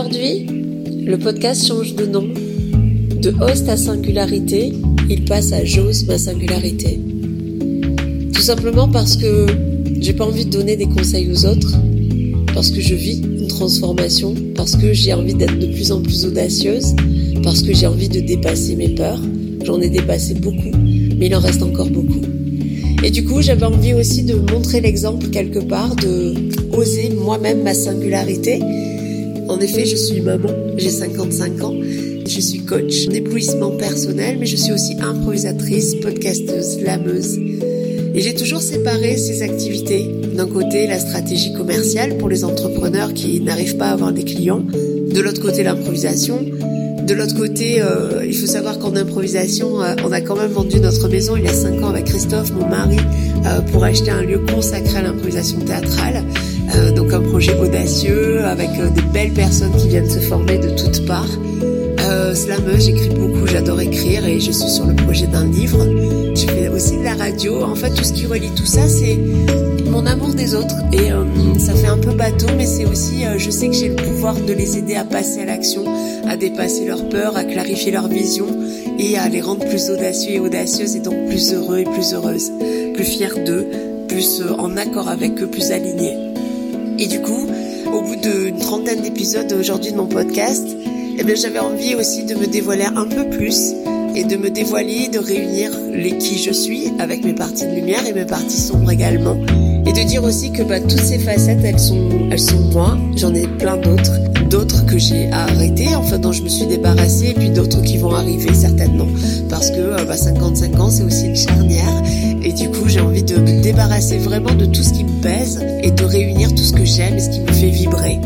Aujourd'hui, le podcast change de nom. De host à singularité, il passe à j'ose ma singularité. Tout simplement parce que j'ai pas envie de donner des conseils aux autres, parce que je vis une transformation, parce que j'ai envie d'être de plus en plus audacieuse, parce que j'ai envie de dépasser mes peurs. J'en ai dépassé beaucoup, mais il en reste encore beaucoup. Et du coup, j'avais envie aussi de montrer l'exemple quelque part, de oser moi-même ma singularité en effet, je suis maman, j'ai 55 ans, je suis coach d'éblouissement personnel, mais je suis aussi improvisatrice, podcasteuse, lameuse. Et j'ai toujours séparé ces activités. D'un côté, la stratégie commerciale pour les entrepreneurs qui n'arrivent pas à avoir des clients. De l'autre côté, l'improvisation. De l'autre côté, euh, il faut savoir qu'en improvisation, euh, on a quand même vendu notre maison il y a 5 ans avec Christophe, mon mari, euh, pour acheter un lieu consacré à l'improvisation théâtrale. Euh, donc un projet audacieux avec euh, des belles personnes qui viennent se former de toutes parts. Euh, me j'écris beaucoup, j'adore écrire et je suis sur le projet d'un livre. Je fais aussi de la radio. En fait, tout ce qui relie tout ça, c'est mon amour des autres. Et euh, ça fait un peu bateau, mais c'est aussi, je sais que j'ai le pouvoir de les aider à passer à l'action, à dépasser leurs peurs, à clarifier leur vision et à les rendre plus audacieux et audacieuses et donc plus heureux et plus heureuses, plus fiers d'eux, plus en accord avec eux, plus alignés. Et du coup, au bout d'une trentaine d'épisodes aujourd'hui de mon podcast, eh j'avais envie aussi de me dévoiler un peu plus et de me dévoiler, de réunir les qui je suis avec mes parties de lumière et mes parties sombres également. Et de dire aussi que bah, toutes ces facettes, elles sont, elles sont moi. J'en ai plein d'autres. D'autres que j'ai arrêtées, enfin dont je me suis débarrassée, et puis d'autres qui vont arriver certainement. Parce que euh, bah, 55 ans, c'est aussi une charnière. Et du coup, j'ai envie de me débarrasser vraiment de tout ce qui me pèse et de réunir tout ce que j'aime et ce qui me fait vibrer.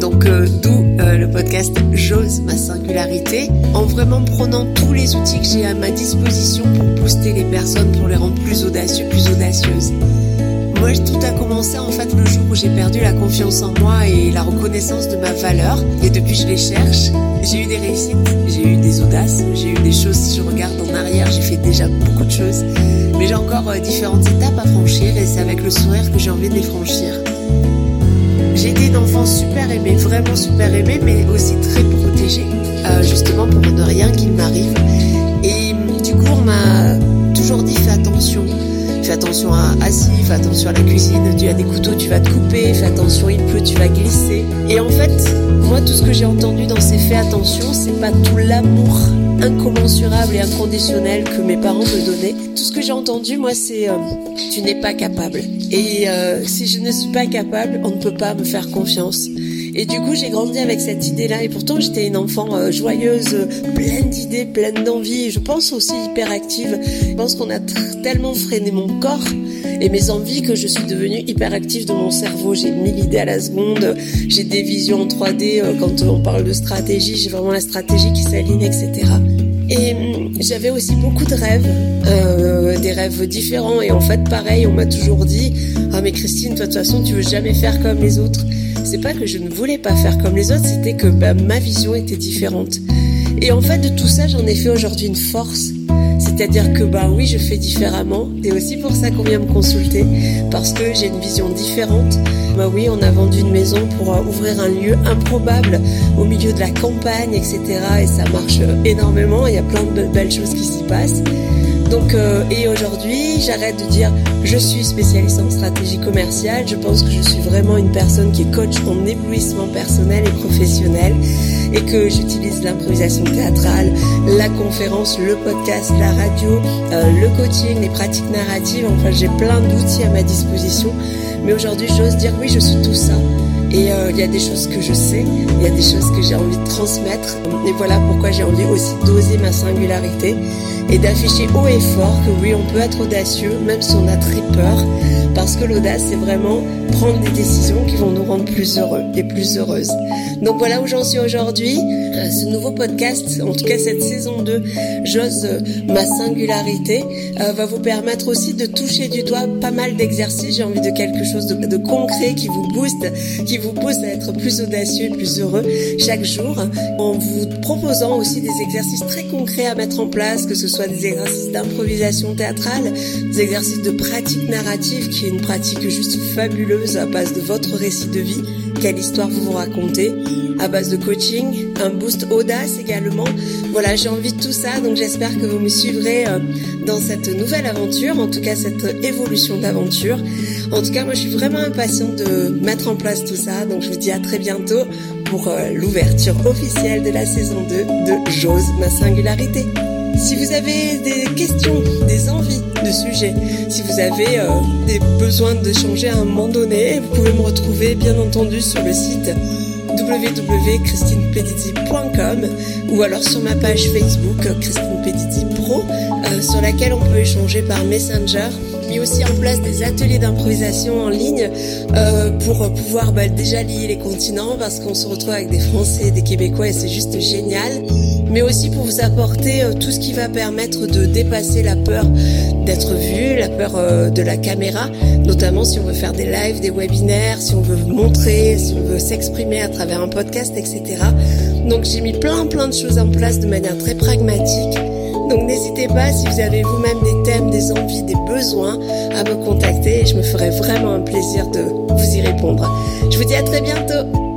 Donc, euh, d'où euh, le podcast J'ose ma singularité, en vraiment prenant tous les outils que j'ai à ma disposition pour booster les personnes, pour les rendre plus audacieux, plus audacieuses. Moi, tout a commencé en fait le jour où j'ai perdu la confiance en moi et la reconnaissance de ma valeur. Et depuis, je les cherche. J'ai eu des réussites, j'ai eu des audaces, j'ai eu des choses. Si je regarde en arrière, j'ai fait déjà beaucoup de choses. Mais j'ai encore euh, différentes étapes à franchir et c'est avec le sourire que j'ai envie de les franchir. J'ai été une enfant super aimée, vraiment super aimée, mais aussi très protégée, euh, justement pour ne rien qu'il m'arrive. Fais attention à assis, fais attention à la cuisine, tu as des couteaux, tu vas te couper, fais attention, il pleut, tu vas glisser. Et en fait, moi, tout ce que j'ai entendu dans ces fais attention, c'est pas tout l'amour incommensurable et inconditionnel que mes parents me donnaient. Tout ce que j'ai entendu, moi, c'est euh, tu n'es pas capable. Et euh, si je ne suis pas capable, on ne peut pas me faire confiance. Et du coup, j'ai grandi avec cette idée-là. Et pourtant, j'étais une enfant euh, joyeuse, pleine d'idées, pleine d'envie. Je pense aussi hyper active. Je pense qu'on a tellement freiné mon corps et mes envies que je suis devenue hyper active de mon cerveau. J'ai mille idées à la seconde. J'ai des visions en 3D euh, quand on parle de stratégie. J'ai vraiment la stratégie qui s'aligne, etc. Et hum, j'avais aussi beaucoup de rêves, euh, des rêves différents. Et en fait, pareil, on m'a toujours dit Ah, mais Christine, toi, de toute façon, tu veux jamais faire comme les autres. C'est pas que je ne voulais pas faire comme les autres, c'était que bah, ma vision était différente. Et en fait, de tout ça, j'en ai fait aujourd'hui une force. C'est-à-dire que bah oui, je fais différemment. C'est aussi pour ça qu'on vient me consulter, parce que j'ai une vision différente. Bah oui, on a vendu une maison pour euh, ouvrir un lieu improbable au milieu de la campagne, etc. Et ça marche énormément. Il y a plein de belles choses qui s'y passent. Donc, euh, et aujourd'hui, j'arrête de dire je suis spécialiste en stratégie commerciale. Je pense que je suis vraiment une personne qui est coach en éblouissement personnel et professionnel et que j'utilise l'improvisation théâtrale, la conférence, le podcast, la radio, euh, le coaching, les pratiques narratives. Enfin, j'ai plein d'outils à ma disposition. Mais aujourd'hui, j'ose dire oui, je suis tout ça. Et euh, il y a des choses que je sais, il y a des choses que j'ai envie de transmettre. Et voilà pourquoi j'ai envie aussi d'oser ma singularité et d'afficher haut et fort que oui, on peut être audacieux, même si on a très peur. Parce que l'audace, c'est vraiment prendre des décisions qui vont nous rendre plus heureux et plus heureuses. Donc voilà où j'en suis aujourd'hui. Euh, ce nouveau podcast, en tout cas cette saison 2, J'ose euh, ma singularité, va vous permettre aussi de toucher du doigt pas mal d'exercices. J'ai envie de quelque chose de, de concret qui vous booste, qui vous pousse à être plus audacieux plus heureux chaque jour, en vous proposant aussi des exercices très concrets à mettre en place, que ce soit des exercices d'improvisation théâtrale, des exercices de pratique narrative, qui est une pratiques juste fabuleuses à base de votre récit de vie, quelle histoire vous vous racontez, à base de coaching, un boost audace également. Voilà, j'ai envie de tout ça, donc j'espère que vous me suivrez euh, dans cette nouvelle aventure, en tout cas cette évolution d'aventure. En tout cas, moi je suis vraiment impatiente de mettre en place tout ça, donc je vous dis à très bientôt pour euh, l'ouverture officielle de la saison 2 de J'ose ma singularité. Si vous avez des questions, des envies de sujets, si vous avez euh, des besoins de changer à un moment donné, vous pouvez me retrouver bien entendu sur le site www.christinepedizzi.com ou alors sur ma page Facebook Christine Pedizzi Pro euh, sur laquelle on peut échanger par Messenger mis aussi en place des ateliers d'improvisation en ligne euh, pour pouvoir bah, déjà lier les continents parce qu'on se retrouve avec des Français, des Québécois et c'est juste génial. Mais aussi pour vous apporter euh, tout ce qui va permettre de dépasser la peur d'être vu, la peur euh, de la caméra, notamment si on veut faire des lives, des webinaires, si on veut montrer, si on veut s'exprimer à travers un podcast, etc. Donc j'ai mis plein plein de choses en place de manière très pragmatique donc n'hésitez pas si vous avez vous-même des thèmes, des envies, des besoins à me contacter et je me ferai vraiment un plaisir de vous y répondre. Je vous dis à très bientôt